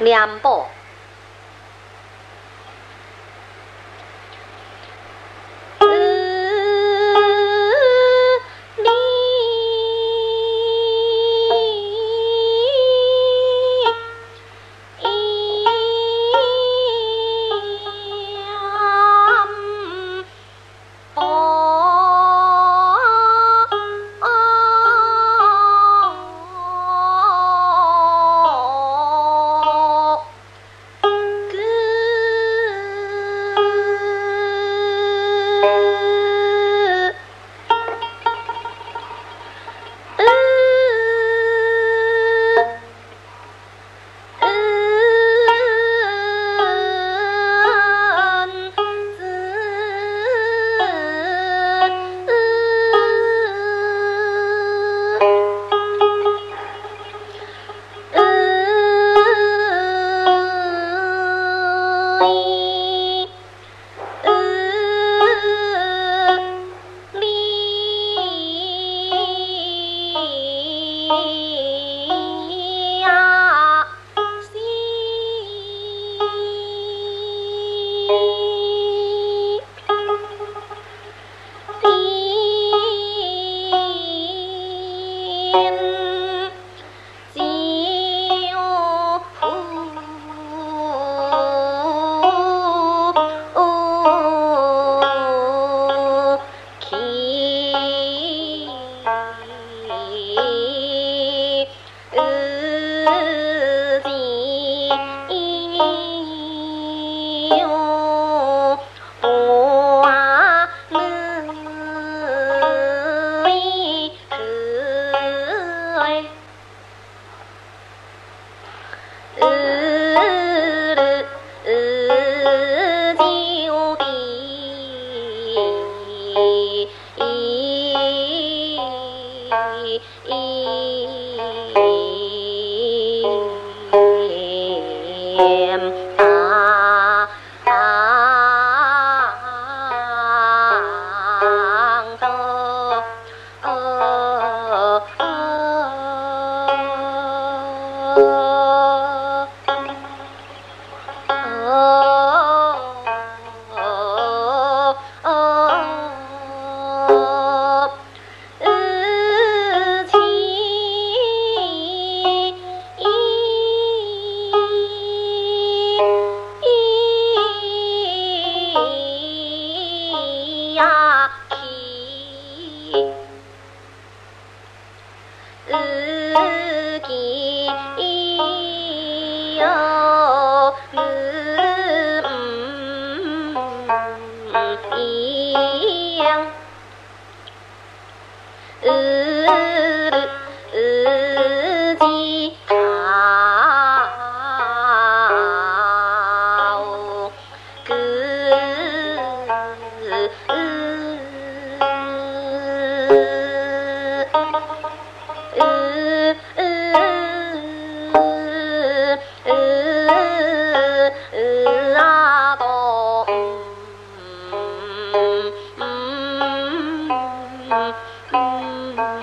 两包。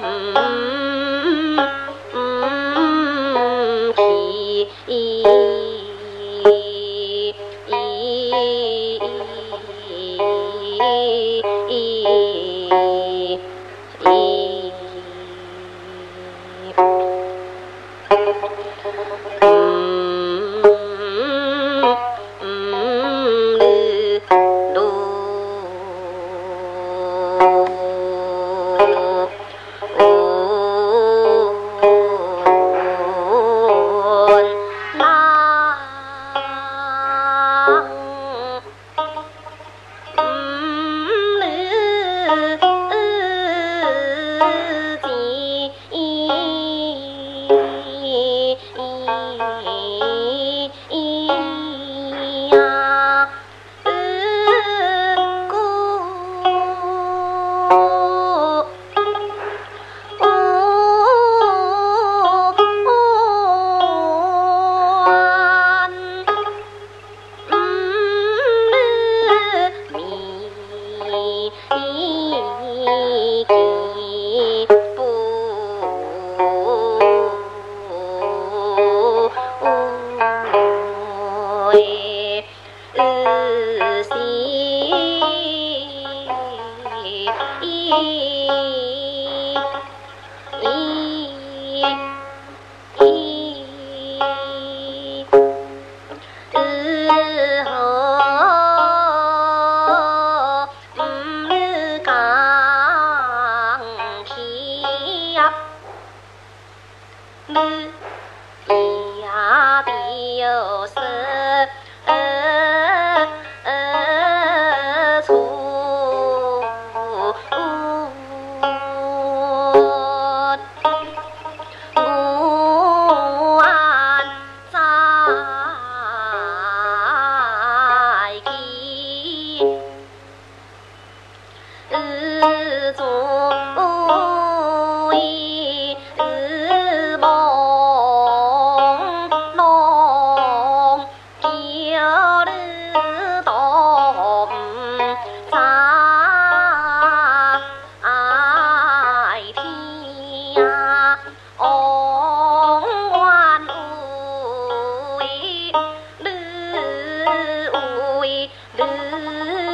Mm-hmm.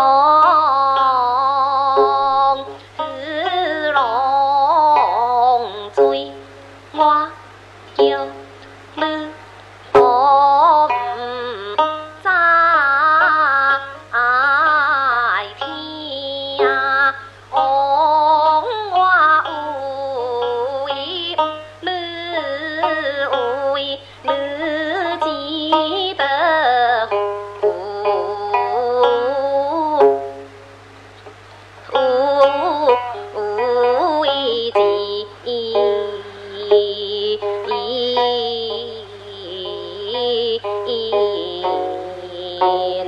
龙是龙我有了。e